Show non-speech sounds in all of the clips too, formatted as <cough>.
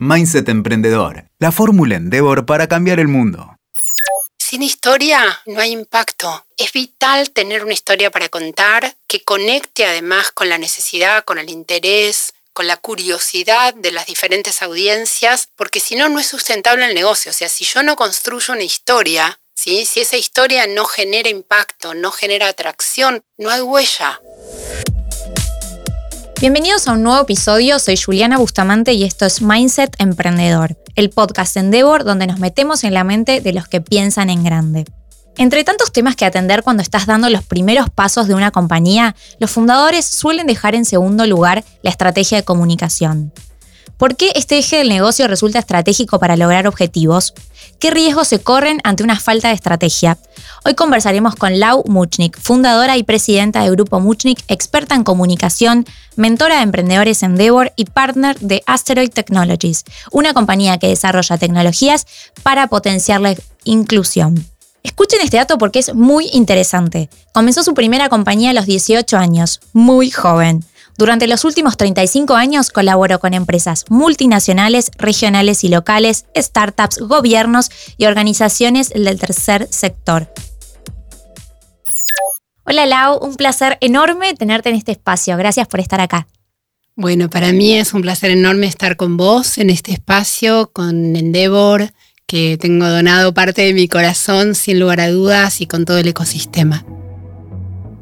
Mindset Emprendedor, la fórmula Endeavor para cambiar el mundo. Sin historia no hay impacto. Es vital tener una historia para contar que conecte además con la necesidad, con el interés, con la curiosidad de las diferentes audiencias, porque si no, no es sustentable el negocio. O sea, si yo no construyo una historia, si esa historia no genera impacto, no genera atracción, no hay huella. Bienvenidos a un nuevo episodio, soy Juliana Bustamante y esto es Mindset Emprendedor, el podcast Endeavor donde nos metemos en la mente de los que piensan en grande. Entre tantos temas que atender cuando estás dando los primeros pasos de una compañía, los fundadores suelen dejar en segundo lugar la estrategia de comunicación. ¿Por qué este eje del negocio resulta estratégico para lograr objetivos? ¿Qué riesgos se corren ante una falta de estrategia? Hoy conversaremos con Lau Muchnik, fundadora y presidenta de Grupo Muchnik, experta en comunicación, mentora de emprendedores en Endeavor y partner de Asteroid Technologies, una compañía que desarrolla tecnologías para potenciar la inclusión. Escuchen este dato porque es muy interesante. Comenzó su primera compañía a los 18 años, muy joven. Durante los últimos 35 años colaboró con empresas multinacionales, regionales y locales, startups, gobiernos y organizaciones del tercer sector. Hola Lau, un placer enorme tenerte en este espacio. Gracias por estar acá. Bueno, para mí es un placer enorme estar con vos en este espacio, con Endeavor, que tengo donado parte de mi corazón sin lugar a dudas y con todo el ecosistema.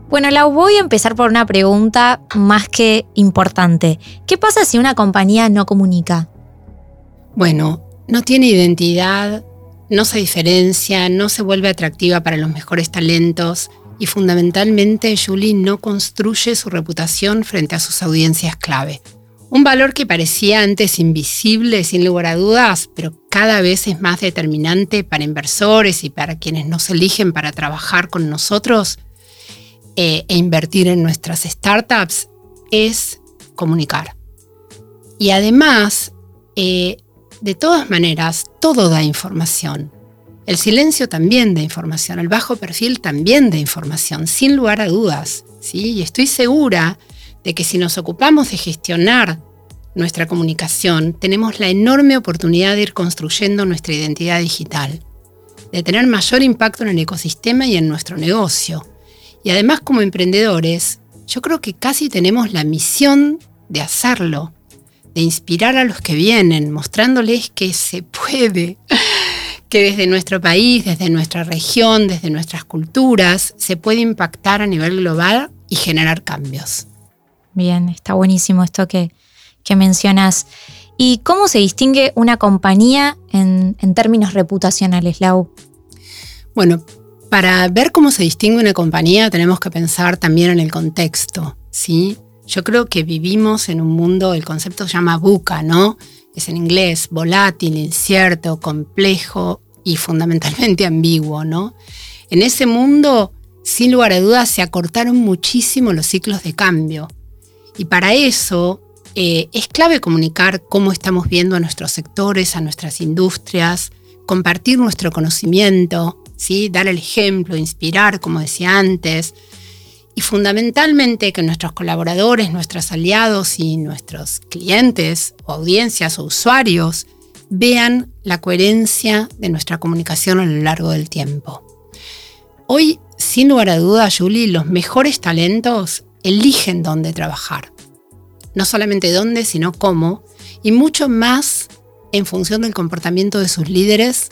Bueno, Lau, voy a empezar por una pregunta más que importante. ¿Qué pasa si una compañía no comunica? Bueno, no tiene identidad, no se diferencia, no se vuelve atractiva para los mejores talentos y fundamentalmente Julie no construye su reputación frente a sus audiencias clave. Un valor que parecía antes invisible, sin lugar a dudas, pero cada vez es más determinante para inversores y para quienes nos eligen para trabajar con nosotros, eh, e invertir en nuestras startups es comunicar. Y además, eh, de todas maneras, todo da información. El silencio también da información, el bajo perfil también da información, sin lugar a dudas. ¿sí? Y estoy segura de que si nos ocupamos de gestionar nuestra comunicación, tenemos la enorme oportunidad de ir construyendo nuestra identidad digital, de tener mayor impacto en el ecosistema y en nuestro negocio y además como emprendedores, yo creo que casi tenemos la misión de hacerlo, de inspirar a los que vienen, mostrándoles que se puede, <laughs> que desde nuestro país, desde nuestra región, desde nuestras culturas, se puede impactar a nivel global y generar cambios. Bien, está buenísimo esto que, mencionas. ¿Y cómo se distingue una compañía en, en términos reputacionales, Lau? Bueno, para ver cómo se distingue una compañía tenemos que pensar también en el contexto, ¿sí? Yo creo que vivimos en un mundo, el concepto se llama buca, ¿no? Es en inglés, volátil, incierto, complejo y fundamentalmente <laughs> ambiguo, ¿no? En ese mundo, sin lugar a dudas, se acortaron muchísimo los ciclos de cambio. Y para eso eh, es clave comunicar cómo estamos viendo a nuestros sectores, a nuestras industrias, compartir nuestro conocimiento, dar el ejemplo, inspirar, como decía antes, y fundamentalmente que nuestros colaboradores, nuestros aliados y nuestros clientes o audiencias o usuarios vean la coherencia de nuestra comunicación a lo largo del tiempo. Hoy, sin lugar a duda, Julie, los mejores talentos eligen dónde trabajar. No solamente dónde, sino cómo, y mucho más en función del comportamiento de sus líderes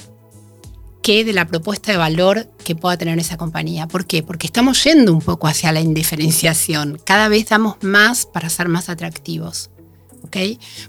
que de la propuesta de valor que pueda tener esa compañía. ¿Por qué? Porque estamos yendo un poco hacia la indiferenciación. Cada vez damos más para ser más atractivos.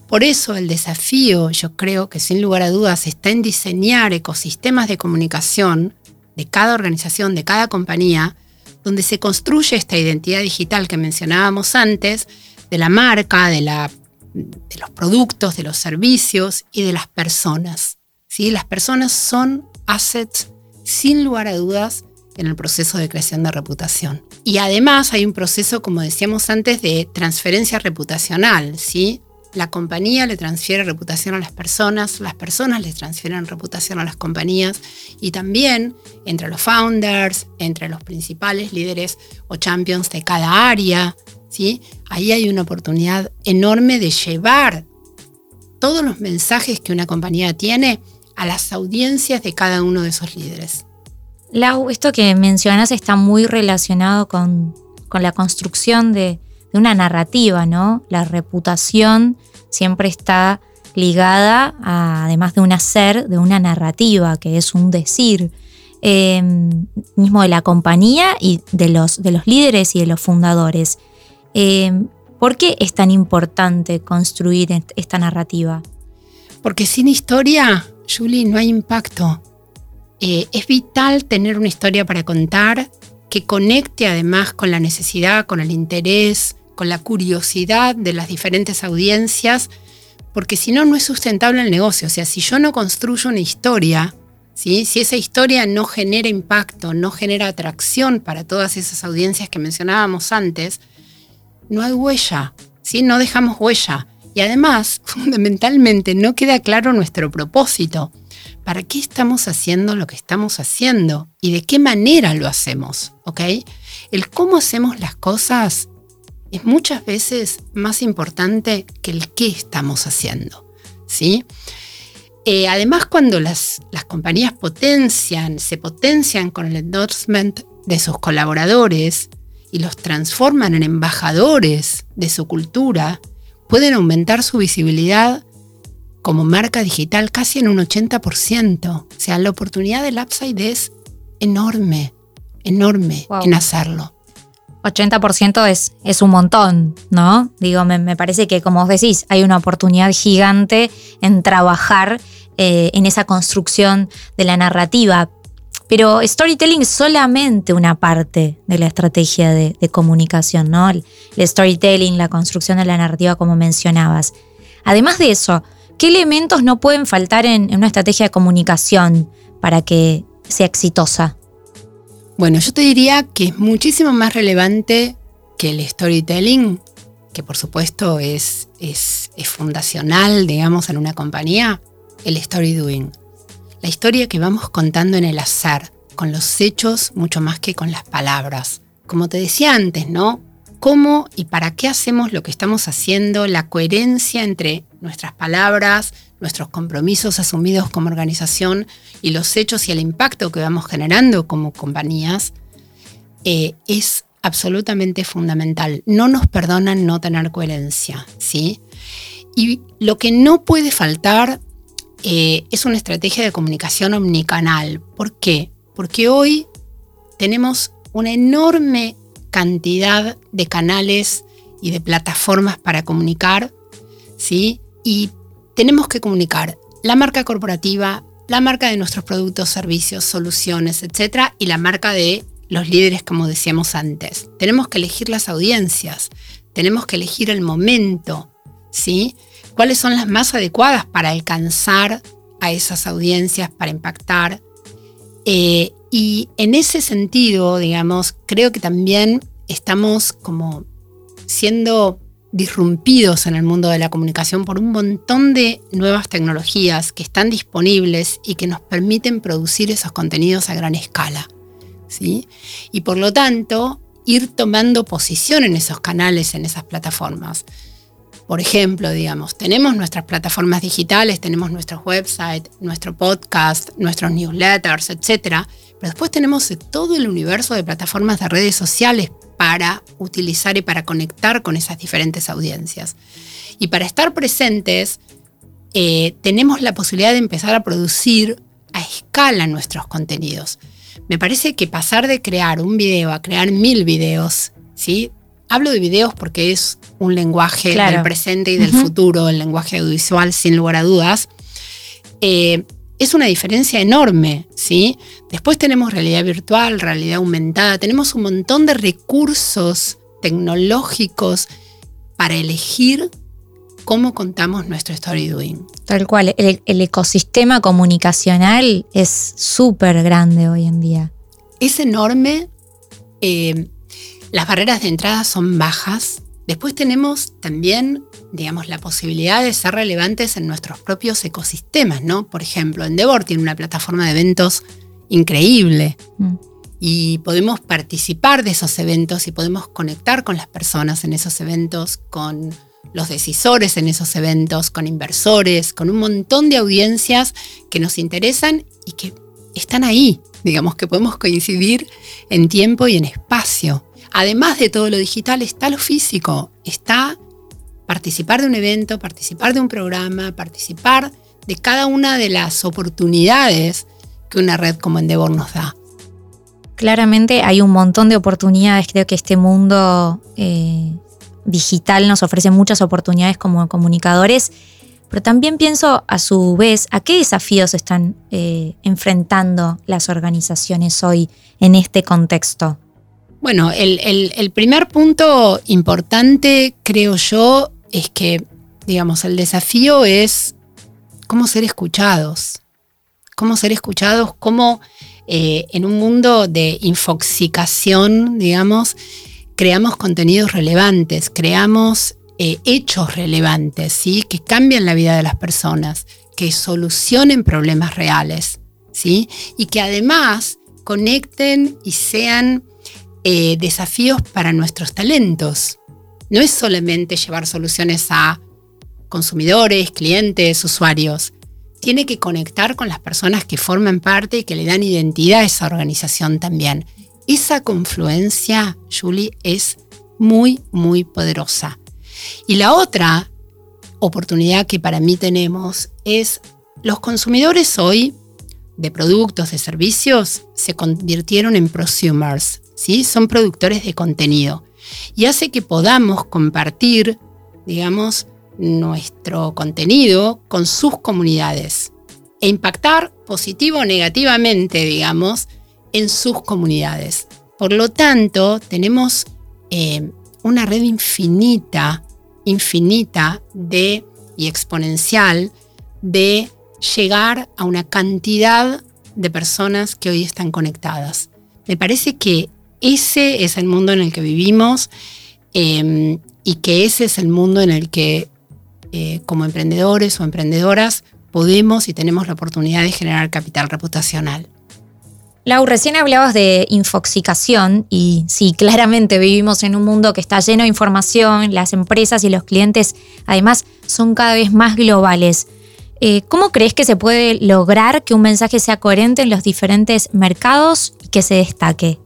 Por eso el desafío, yo creo que sin lugar a dudas, está en diseñar ecosistemas de comunicación de cada organización, de cada compañía, donde se construye esta identidad digital que mencionábamos antes, de la marca, de, la, de los productos, de los servicios y de las personas. ¿sí? Las personas son assets sin lugar a dudas en el proceso de creación de reputación. Y además hay un proceso, como decíamos antes, de transferencia reputacional, ¿sí? La compañía le transfiere reputación a las personas, las personas le transfieren reputación a las compañías y también entre los founders, entre los principales líderes o champions de cada área, ¿sí? Ahí hay una oportunidad enorme de llevar todos los mensajes que una compañía tiene a las audiencias de cada uno de esos líderes. Lau, esto que mencionas está muy relacionado con, la construcción de, una narrativa, ¿no? La reputación siempre está ligada, además de un hacer, de una narrativa, que es un decir. Em, mismo de la compañía y de los, de los líderes y de los fundadores. Em, ¿Por qué es tan importante construir esta narrativa? Porque sin historia, Julie, no hay impacto. Eh, es vital tener una historia para contar que conecte además con la necesidad, con el interés, con la curiosidad de las diferentes audiencias, porque si no, no es sustentable el negocio. O sea, si yo no construyo una historia, si esa historia no genera impacto, no genera atracción para todas esas audiencias que mencionábamos antes, no hay huella, ¿sí? no dejamos huella. Y además, <laughs> fundamentalmente, no queda claro nuestro propósito. ¿Para qué estamos haciendo lo que estamos haciendo? ¿Y de qué manera lo hacemos? ¿Ok? El cómo hacemos las cosas es muchas veces más importante que el qué estamos haciendo. ¿Sí? Eh, además, cuando las, las compañías potencian, se potencian con el endorsement de sus colaboradores y los transforman en embajadores de su cultura, pueden aumentar su visibilidad como marca digital casi en un 80%. O sea, la oportunidad del Upside es enorme, enorme en hacerlo. 80% es, es un montón, ¿no? Digo, me, parece que, como os decís, hay una oportunidad gigante en trabajar eh, en esa construcción de la narrativa. Pero storytelling es solamente una parte de la estrategia de, comunicación, ¿no? El, storytelling, la construcción de la narrativa, como mencionabas. Además de eso, ¿qué elementos no pueden faltar en una estrategia de comunicación para que sea exitosa? Bueno, yo te diría que es muchísimo más relevante que el storytelling, que por supuesto es, es, fundacional, digamos, en una compañía, el story. La historia que vamos contando en el azar, con los hechos mucho más que con las palabras. Como te decía antes, ¿no? ¿Cómo y para qué hacemos lo que estamos haciendo? La coherencia entre nuestras palabras, nuestros compromisos asumidos como organización y los hechos y el impacto que vamos generando como compañías, eh, es absolutamente fundamental. No nos perdonan no tener coherencia, ¿sí? Y lo que no puede faltar eh, es una estrategia de comunicación omnicanal. ¿Por qué? Porque hoy tenemos una enorme cantidad de canales y de plataformas para comunicar, ¿sí? Y tenemos que comunicar la marca corporativa, la marca de nuestros productos, servicios, soluciones, etcétera, y la marca de los líderes, como decíamos antes. Tenemos que elegir las audiencias, tenemos que elegir el momento, ¿sí? ¿Cuáles son las más adecuadas para alcanzar a esas audiencias, para impactar? Eh, y en ese sentido, digamos, creo que también estamos como siendo disrumpidos en el mundo de la comunicación por un montón de nuevas tecnologías que están disponibles y que nos permiten producir esos contenidos a gran escala. ¿sí? Y por lo tanto, ir tomando posición en esos canales, en esas plataformas. Por ejemplo, digamos, tenemos nuestras plataformas digitales, tenemos nuestro website, nuestro podcast, nuestros newsletters, etc. Pero después tenemos todo el universo de plataformas de redes sociales para utilizar y para conectar con esas diferentes audiencias. Y para estar presentes, eh, tenemos la posibilidad de empezar a producir a escala nuestros contenidos. Me parece que pasar de crear un video a crear mil videos, ¿sí? Hablo de videos porque es un lenguaje del presente y del futuro, el lenguaje audiovisual, sin lugar a dudas. Eh, es una diferencia enorme, ¿sí? Después tenemos realidad virtual, realidad aumentada, tenemos un montón de recursos tecnológicos para elegir cómo contamos nuestro story doing. Tal cual, el, ecosistema comunicacional es súper grande hoy en día. Es enorme, eh, las barreras de entrada son bajas, Después tenemos también, digamos, la posibilidad de ser relevantes en nuestros propios ecosistemas, ¿no? Por ejemplo, Endeavor tiene una plataforma de eventos increíble mm. y podemos participar de esos eventos y podemos conectar con las personas en esos eventos, con, los decisores en esos eventos, con inversores, con un montón de audiencias que nos interesan y que están ahí, digamos que podemos coincidir en tiempo y en espacio. Además de todo lo digital está lo físico, está participar de un evento, participar de un programa, participar de cada una de las oportunidades que una red como Endeavor nos da. Claramente hay un montón de oportunidades, creo que este mundo eh, digital nos ofrece muchas oportunidades como comunicadores, pero también pienso a su vez a qué desafíos están eh, enfrentando las organizaciones hoy en este contexto. Bueno, el, primer punto importante, creo yo, es que, digamos, el desafío es cómo ser escuchados. Cómo ser escuchados, cómo eh, en un mundo de infoxicación, digamos, creamos contenidos relevantes, creamos eh, hechos relevantes, ¿sí? que cambian la vida de las personas, que solucionen problemas reales, ¿sí? y que además conecten y sean eh, desafíos para nuestros talentos. No es solamente llevar soluciones a consumidores, clientes, usuarios. Tiene que conectar con las personas que forman parte y que le dan identidad a esa organización también. Esa confluencia, Julie, es muy, muy poderosa. Y la otra oportunidad que para mí tenemos es los consumidores hoy de productos, de servicios, se convirtieron en prosumers, ¿sí? son productores de contenido. Y hace que podamos compartir, digamos, nuestro contenido con sus comunidades e impactar positivo o negativamente, digamos, en sus comunidades. Por lo tanto, tenemos eh, una red infinita, infinita de y exponencial de llegar a una cantidad de personas que hoy están conectadas. Me parece que ese es el mundo en el que vivimos em, y que ese es el mundo en el que eh, como emprendedores o emprendedoras podemos y tenemos la oportunidad de generar capital reputacional. Lau, recién hablabas de infoxicación y sí, claramente vivimos en un mundo que está lleno de información, las empresas y los clientes además son cada vez más globales. Eh, ¿Cómo crees que se puede lograr que un mensaje sea coherente en los diferentes mercados y que se destaque?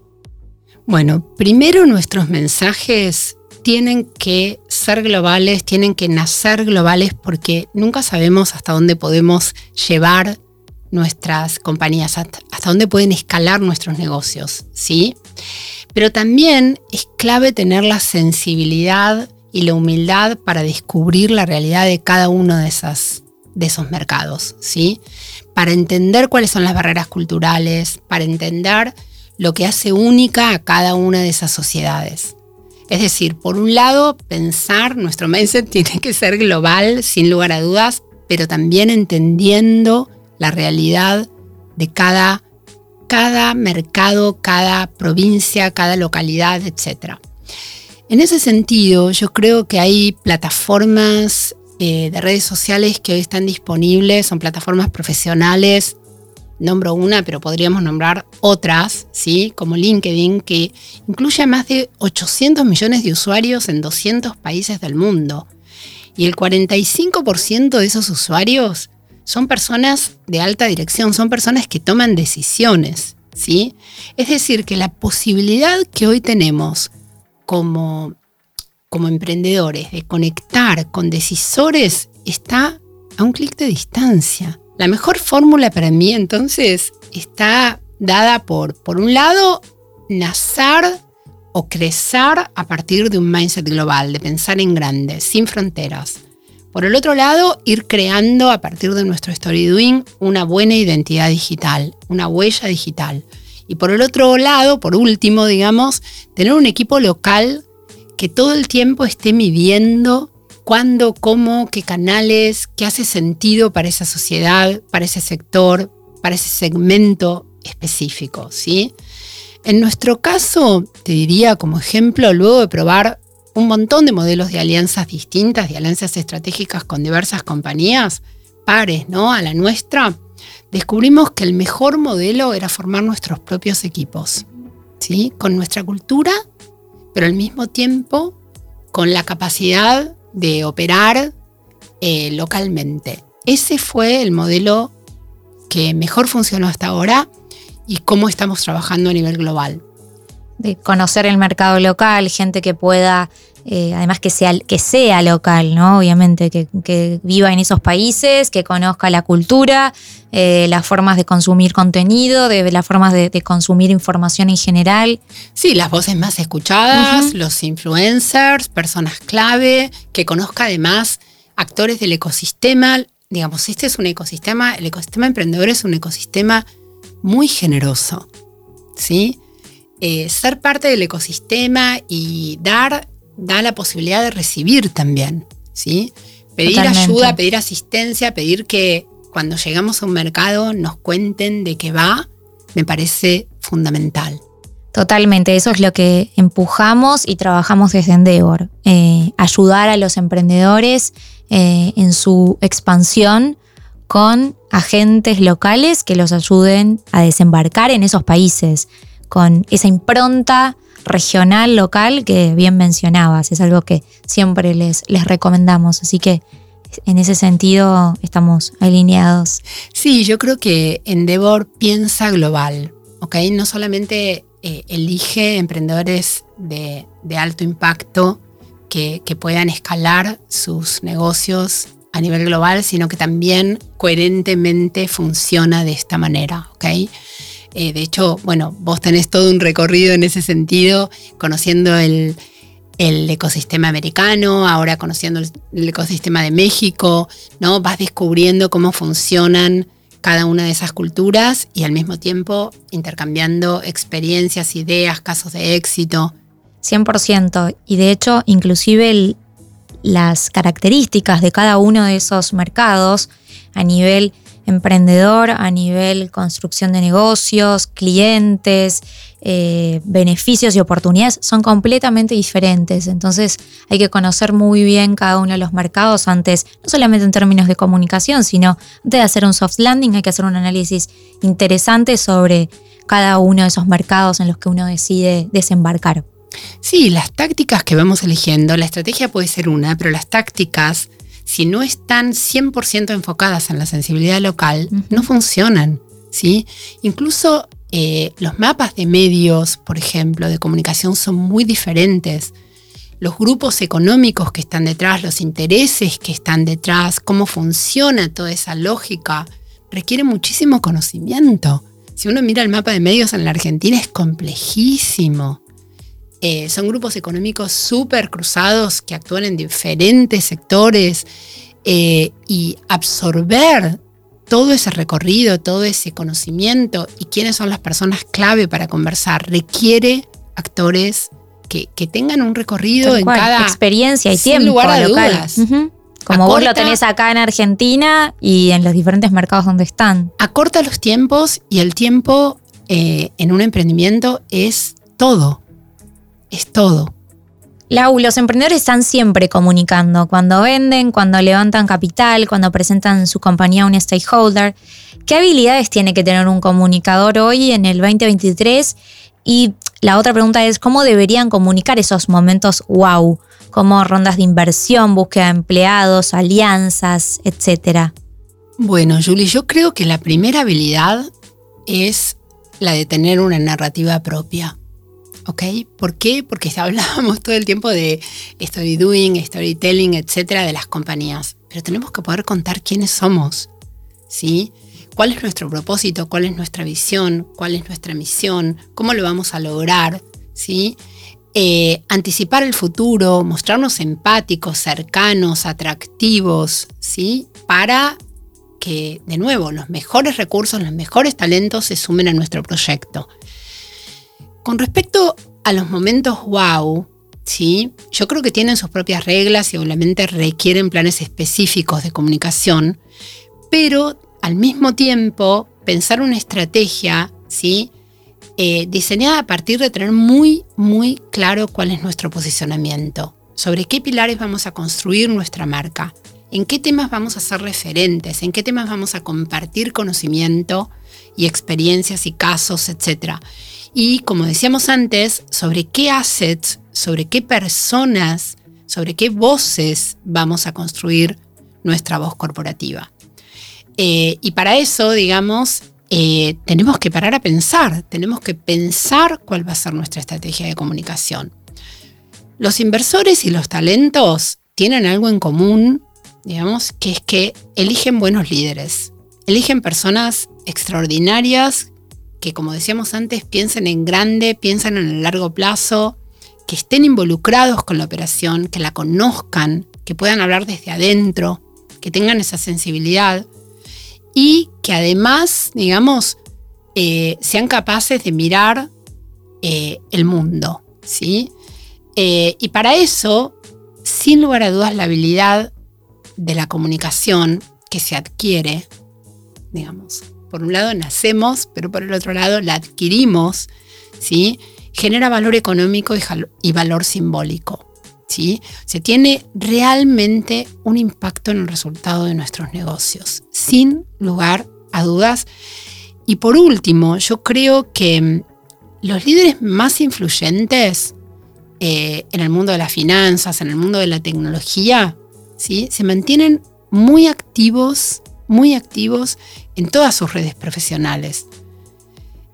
Bueno, primero nuestros mensajes tienen que ser globales, tienen que nacer globales porque nunca sabemos hasta dónde podemos llevar nuestras compañías, hasta, dónde pueden escalar nuestros negocios, ¿sí? Pero también es clave tener la sensibilidad y la humildad para descubrir la realidad de cada uno de, de esos mercados, ¿sí? Para entender cuáles son las barreras culturales, para entender lo que hace única a cada una de esas sociedades. Es decir, por un lado, pensar, nuestro mindset <laughs> tiene que ser global, sin lugar a dudas, pero también entendiendo la realidad de cada, cada mercado, cada provincia, cada localidad, etc. En ese sentido, yo creo que hay plataformas eh, de redes sociales que hoy están disponibles, son plataformas profesionales, nombro una, pero podríamos nombrar otras, ¿sí? como LinkedIn, que incluye a más de 800 millones de usuarios en 200 países del mundo. Y el 45% de esos usuarios son personas de alta dirección, son personas que toman decisiones, ¿sí? Es decir, que la posibilidad que hoy tenemos como, como emprendedores de conectar con decisores está a un clic de distancia. La mejor fórmula para mí entonces está dada por, por un lado, nacer o crecer a partir de un mindset global, de pensar en grande, sin fronteras. Por el otro lado, ir creando a partir de nuestro Story Doing una buena identidad digital, una huella digital. Y por el otro lado, por último, digamos, tener un equipo local que todo el tiempo esté midiendo cuándo, cómo, qué canales, qué hace sentido para esa sociedad, para ese sector, para ese segmento específico, ¿sí? En nuestro caso, te diría como ejemplo, luego de probar un montón de modelos de alianzas distintas, de alianzas estratégicas con diversas compañías, pares, ¿no? A la nuestra, descubrimos que el mejor modelo era formar nuestros propios equipos, ¿sí? Con nuestra cultura, pero al mismo tiempo con la capacidad de operar eh, localmente. Ese fue el modelo que mejor funcionó hasta ahora y cómo estamos trabajando a nivel global. De conocer el mercado local, gente que pueda, eh, además que sea, que sea local, ¿no? Obviamente, que, viva en esos países, que conozca la cultura, eh, las formas de consumir contenido, de, las formas de, consumir información en general. Sí, las voces más escuchadas, los influencers, personas clave, que conozca además actores del ecosistema. Digamos, este es un ecosistema, el ecosistema emprendedor es un ecosistema muy generoso, ¿sí? Eh, ser parte del ecosistema y dar da la posibilidad de recibir también, ¿sí? Pedir ayuda, pedir asistencia, pedir que cuando llegamos a un mercado nos cuenten de qué va, me parece fundamental. Totalmente, eso es lo que empujamos y trabajamos desde Endeavor. Eh, ayudar a los emprendedores eh, en su expansión con agentes locales que los ayuden a desembarcar en esos países, con esa impronta regional, local que bien mencionabas. Es algo que siempre les, recomendamos. Así que en ese sentido estamos alineados. Sí, yo creo que Endeavor piensa global, ¿ok? No solamente eh, elige emprendedores de, alto impacto que, que, puedan escalar sus negocios a nivel global, sino que también coherentemente funciona de esta manera, ¿ok? Eh, de hecho, bueno, vos tenés todo un recorrido en ese sentido, conociendo el, el ecosistema americano, ahora conociendo el ecosistema de México, ¿no? Vas descubriendo cómo funcionan cada una de esas culturas y al mismo tiempo intercambiando experiencias, ideas, casos de éxito. 100%. Y de hecho, inclusive las características de cada uno de esos mercados a nivel emprendedor, a nivel construcción de negocios, clientes, eh, beneficios y oportunidades son completamente diferentes. Entonces hay que conocer muy bien cada uno de los mercados antes, no solamente en términos de comunicación, sino antes de hacer un soft landing hay que hacer un análisis interesante sobre cada uno de esos mercados en los que uno decide desembarcar. Sí, las tácticas que vamos eligiendo, la estrategia puede ser una, pero las tácticas, si no están 100% enfocadas en la sensibilidad local, no funcionan. ¿sí? Incluso eh, los mapas de medios, por ejemplo, de comunicación son muy diferentes. Los grupos económicos que están detrás, los intereses que están detrás, cómo funciona toda esa lógica, requiere muchísimo conocimiento. Si uno mira el mapa de medios en la Argentina es complejísimo. Eh, son grupos económicos súper cruzados que actúan en diferentes sectores eh, y absorber todo ese recorrido, todo ese conocimiento y quiénes son las personas clave para conversar. Requiere actores que, tengan un recorrido en cada experiencia y tiempo lugar a Dudas. Como vos lo tenés acá en Argentina y en los diferentes mercados donde están. Acorta los tiempos y el tiempo eh, en un emprendimiento es todo. Es todo. Lau, los emprendedores están siempre comunicando, cuando venden, cuando levantan capital, cuando presentan su compañía a un stakeholder. ¿Qué habilidades tiene que tener un comunicador hoy en el 2023? Y la otra pregunta es, ¿cómo deberían comunicar esos momentos wow? Como rondas de inversión, búsqueda de empleados, alianzas, etcétera. Bueno, Julie, yo creo que la primera habilidad es la de tener una narrativa propia. ¿Ok? ¿Por qué? Porque <laughs> hablábamos todo el tiempo de story doing, storytelling, etcétera, de las compañías. Pero tenemos que poder contar quiénes somos, ¿sí? ¿Cuál es nuestro propósito? ¿Cuál es nuestra visión? ¿Cuál es nuestra misión? ¿Cómo lo vamos a lograr? ¿Sí? Eh, anticipar el futuro, mostrarnos empáticos, cercanos, atractivos, ¿sí? Para que, de nuevo, los mejores recursos, los mejores talentos se sumen a nuestro proyecto. Con respecto a los momentos wow, ¿sí? yo creo que tienen sus propias reglas y obviamente requieren planes específicos de comunicación, pero al mismo tiempo pensar una estrategia ¿sí? Eh, diseñada a partir de tener muy, muy claro cuál es nuestro posicionamiento, sobre qué pilares vamos a construir nuestra marca, en qué temas vamos a ser referentes, en qué temas vamos a compartir conocimiento y experiencias y casos, etcétera y, como decíamos antes, sobre qué assets, sobre qué personas, sobre qué voces vamos a construir nuestra voz corporativa. Eh, y para eso, digamos, eh, tenemos que parar a pensar, tenemos que pensar cuál va a ser nuestra estrategia de comunicación. Los inversores y los talentos tienen algo en común, digamos, que es que eligen buenos líderes, eligen personas extraordinarias que, como decíamos antes, piensen en grande, piensen en el largo plazo, que estén involucrados con la operación, que la conozcan, que puedan hablar desde adentro, que tengan esa sensibilidad y que además, digamos, eh, sean capaces de mirar eh, el mundo, ¿sí? Eh, y para eso, sin lugar a dudas, la habilidad de la comunicación que se adquiere, digamos, por un lado nacemos, pero por el otro lado la adquirimos, ¿sí? Genera valor económico y valor simbólico. ¿sí? Se tiene realmente un impacto en el resultado de nuestros negocios, sin lugar a dudas. Y por último, yo creo que mm, los líderes más influyentes eh, en el mundo de las finanzas, en el mundo de la tecnología, ¿sí? se mantienen muy activos, muy activos en todas sus redes profesionales.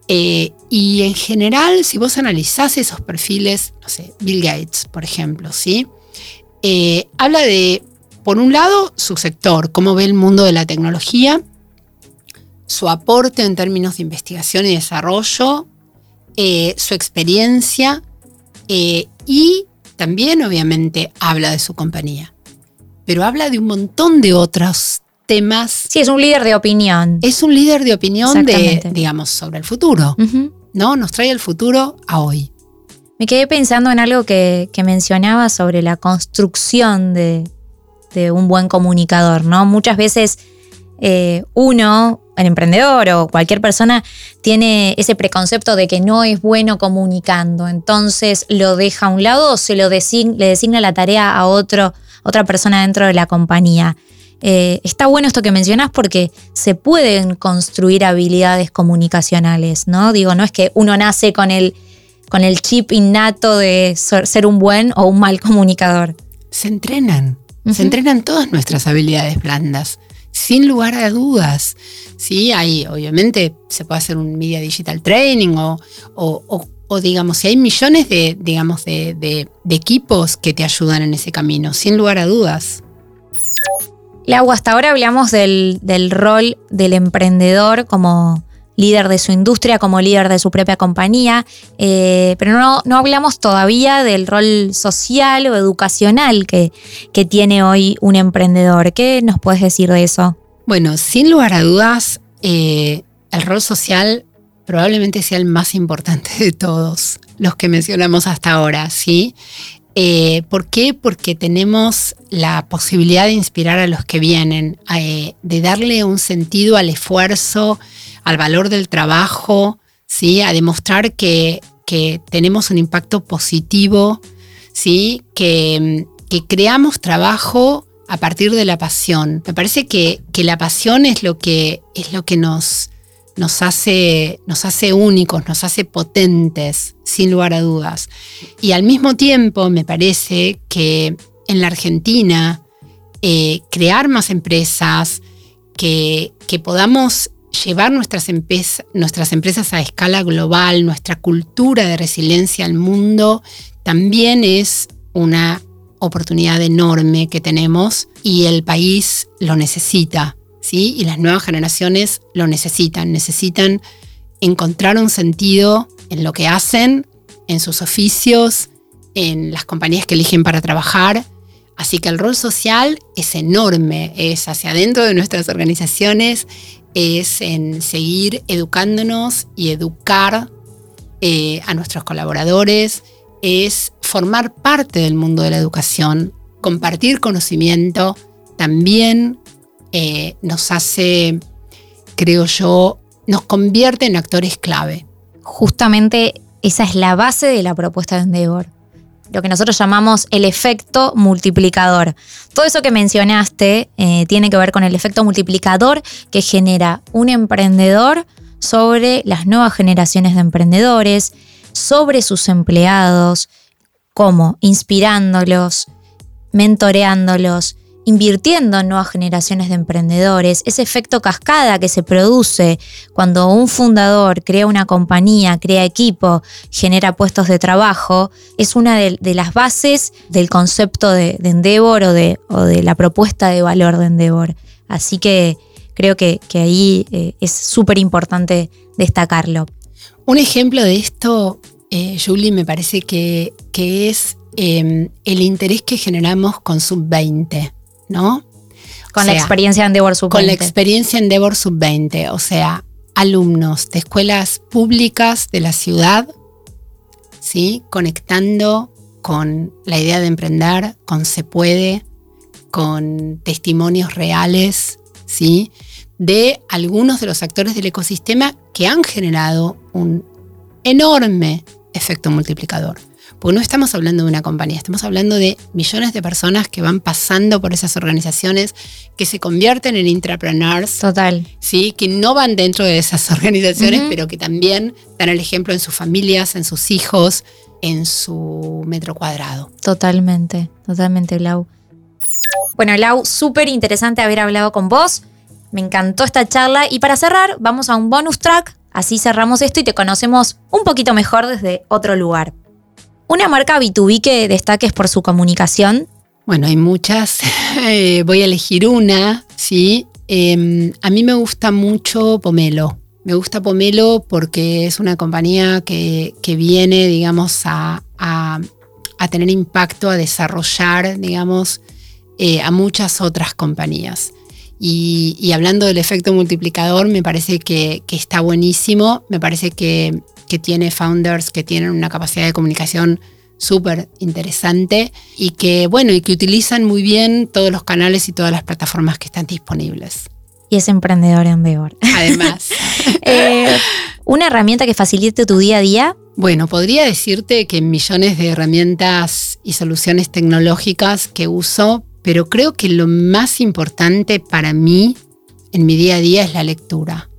Eh, y en general, si vos analizás esos perfiles, no sé, Bill Gates, por ejemplo, ¿sí? Eh, habla de, por un lado, su sector, cómo ve el mundo de la tecnología, su aporte en términos de investigación y desarrollo, eh, su experiencia y también, obviamente, habla de su compañía. Pero habla de un montón de otros temas. Sí, es un líder de opinión. Es un líder de opinión de, digamos, sobre el futuro. ¿No? Nos trae el futuro a hoy. Me quedé pensando en algo que, mencionaba sobre la construcción de, un buen comunicador, ¿no? Muchas veces eh, uno, el emprendedor o cualquier persona, tiene ese preconcepto de que no es bueno comunicando. Entonces lo deja a un lado o se lo le designa la tarea a otro, otra persona dentro de la compañía. Eh, está bueno esto que mencionas porque se pueden construir habilidades comunicacionales, ¿no? Digo, no es que uno nace con el, con el chip innato de ser un buen o un mal comunicador. Se entrenan, se entrenan todas nuestras habilidades blandas, sin lugar a dudas. Sí, hay, obviamente, se puede hacer un media digital training o, o, digamos, si hay millones de, digamos, de equipos que te ayudan en ese camino, sin lugar a dudas. Lau, hasta ahora hablamos del, rol del emprendedor como líder de su industria, como líder de su propia compañía, eh, pero no, no, hablamos todavía del rol social o educacional que, que tiene hoy un emprendedor. ¿Qué nos puedes decir de eso? Bueno, sin lugar a dudas, eh, el rol social probablemente sea el más importante de todos los que mencionamos hasta ahora, ¿sí? Eh, ¿Por qué? Porque tenemos la posibilidad de inspirar a los que vienen, eh, de darle un sentido al esfuerzo, al valor del trabajo, ¿sí? a demostrar que, tenemos un impacto positivo, ¿sí? que, creamos trabajo a partir de la pasión. Me parece que, que la pasión es lo que, es lo que nos, nos hace, nos hace únicos, nos hace potentes, sin lugar a dudas. Y al mismo tiempo me parece que en la Argentina eh, crear más empresas, que, que podamos llevar nuestras, nuestras empresas a escala global, nuestra cultura de resiliencia al mundo, también es una oportunidad enorme que tenemos y el país lo necesita. Y las nuevas generaciones lo necesitan, necesitan encontrar un sentido en lo que hacen, en sus oficios, en las compañías que eligen para trabajar. Así que el rol social es enorme, es hacia adentro de nuestras organizaciones, es en seguir educándonos y educar eh, a nuestros colaboradores, es formar parte del mundo de la educación, compartir conocimiento, también eh, nos hace, creo yo, nos convierte en actores clave. Justamente esa es la base de la propuesta de Endeavor. Lo que nosotros llamamos el efecto multiplicador. Todo eso que mencionaste eh, tiene que ver con el efecto multiplicador que genera un emprendedor sobre las nuevas generaciones de emprendedores, sobre sus empleados, como inspirándolos, mentoreándolos, invirtiendo en nuevas generaciones de emprendedores, ese efecto cascada que se produce cuando un fundador crea una compañía, crea equipo, genera puestos de trabajo, es una de, las bases del concepto de, Endeavor o de, la propuesta de valor de Endeavor. Así que creo que, ahí eh, es súper importante destacarlo. Un ejemplo de esto, eh, Julie, me parece que, es em, el interés que generamos con Sub-20. ¿No? Con la experiencia en Endeavor Sub-20. Con la experiencia en Endeavor Sub-20, o sea, alumnos de escuelas públicas de la ciudad, ¿sí? Conectando con la idea de emprender, con Se Puede, con testimonios reales, ¿sí? De algunos de los actores del ecosistema que han generado un enorme efecto multiplicador. Porque no estamos hablando de una compañía, estamos hablando de millones de personas que van pasando por esas organizaciones, que se convierten en intrapreneurs. Total. Sí, que no van dentro de esas organizaciones, pero que también dan el ejemplo en sus familias, en sus hijos, en su metro cuadrado. Totalmente, totalmente, Lau. Bueno, Lau, súper interesante haber hablado con vos. Me encantó esta charla. Y para cerrar, vamos a un bonus track. Así cerramos esto y te conocemos un poquito mejor desde otro lugar. ¿Una marca B2B que destaques por su comunicación? Bueno, hay muchas. <laughs> Eh, voy a elegir una, ¿sí? Em, a mí me gusta mucho Pomelo. Me gusta Pomelo porque es una compañía que, viene, digamos, a, tener impacto, a desarrollar, digamos, eh, a muchas otras compañías. Y, hablando del efecto multiplicador, me parece que, que está buenísimo. Me parece que que tiene founders que tienen una capacidad de comunicación súper interesante y que, bueno, y que utilizan muy bien todos los canales y todas las plataformas que están disponibles. Y es emprendedor en Beor. Además. <laughs> Eh, ¿Una herramienta que facilite tu día a día? Bueno, podría decirte que millones de herramientas y soluciones tecnológicas que uso, pero creo que lo más importante para mí en mi día a día es la lectura.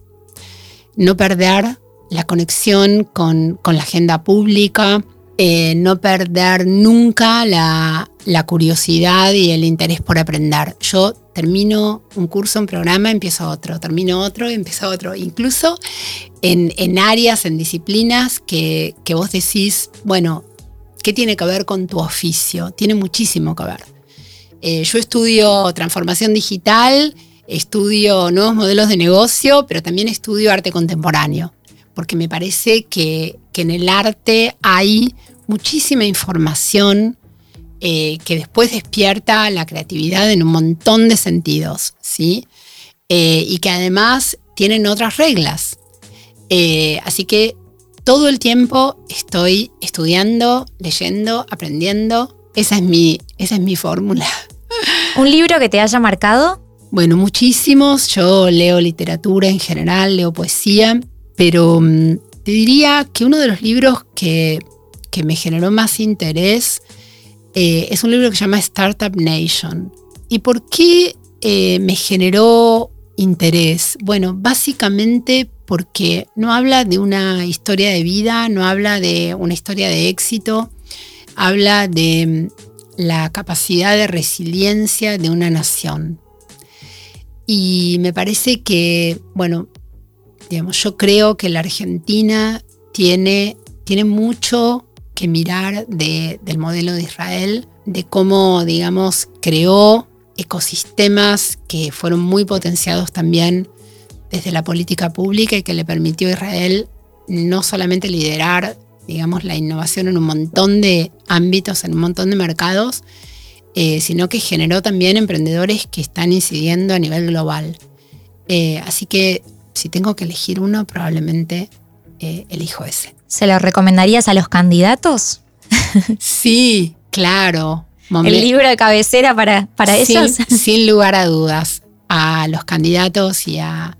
No perder la conexión con, la agenda pública, eh, no perder nunca la, curiosidad y el interés por aprender. Yo termino un curso, un programa, empiezo otro, termino otro, empiezo otro. Incluso en, áreas, en disciplinas que, vos decís, bueno, ¿qué tiene que ver con tu oficio? Tiene muchísimo que ver. Eh, yo estudio transformación digital, estudio nuevos modelos de negocio, pero también estudio arte contemporáneo porque me parece que, en el arte hay muchísima información eh, que después despierta la creatividad en un montón de sentidos, ¿sí? Eh, y que además tienen otras reglas. Eh, así que todo el tiempo estoy estudiando, leyendo, aprendiendo. Esa es mi, esa es mi fórmula. <laughs> ¿Un libro que te haya marcado? Bueno, muchísimos. Yo leo literatura en general, leo poesía. Pero mm, te diría que uno de los libros que, me generó más interés eh, es un libro que se llama Startup Nation. ¿Y por qué eh, me generó interés? Bueno, básicamente porque no habla de una historia de vida, no habla de una historia de éxito, habla de mm, la capacidad de resiliencia de una nación. Y me parece que, bueno, yo creo que la Argentina tiene, tiene mucho que mirar del modelo de Israel, de cómo, digamos, creó ecosistemas que fueron muy potenciados también desde la política pública y que le permitió a Israel no solamente liderar, digamos, la innovación en un montón de ámbitos, en un montón de mercados, eh, sino que generó también emprendedores que están incidiendo a nivel global. Eh, así que si tengo que elegir uno, probablemente eh, elijo ese. ¿Se lo recomendarías a los candidatos? <laughs> sí, claro. ¿El libro de cabecera para, para ellos? <laughs> Sin lugar a dudas. A los candidatos y a,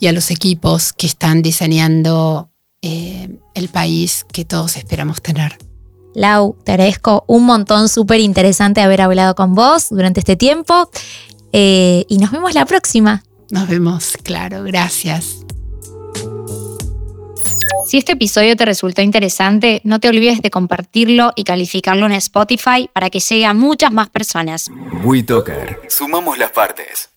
y a los equipos que están diseñando eh, el país que todos esperamos tener. Lau, te agradezco un montón, súper interesante haber hablado con vos durante este tiempo eh, y nos vemos la próxima. Nos vemos, claro, gracias. Si este episodio te resultó interesante, no te olvides de compartirlo y calificarlo en Spotify para que llegue a muchas más personas. WeToker. Sumamos las partes.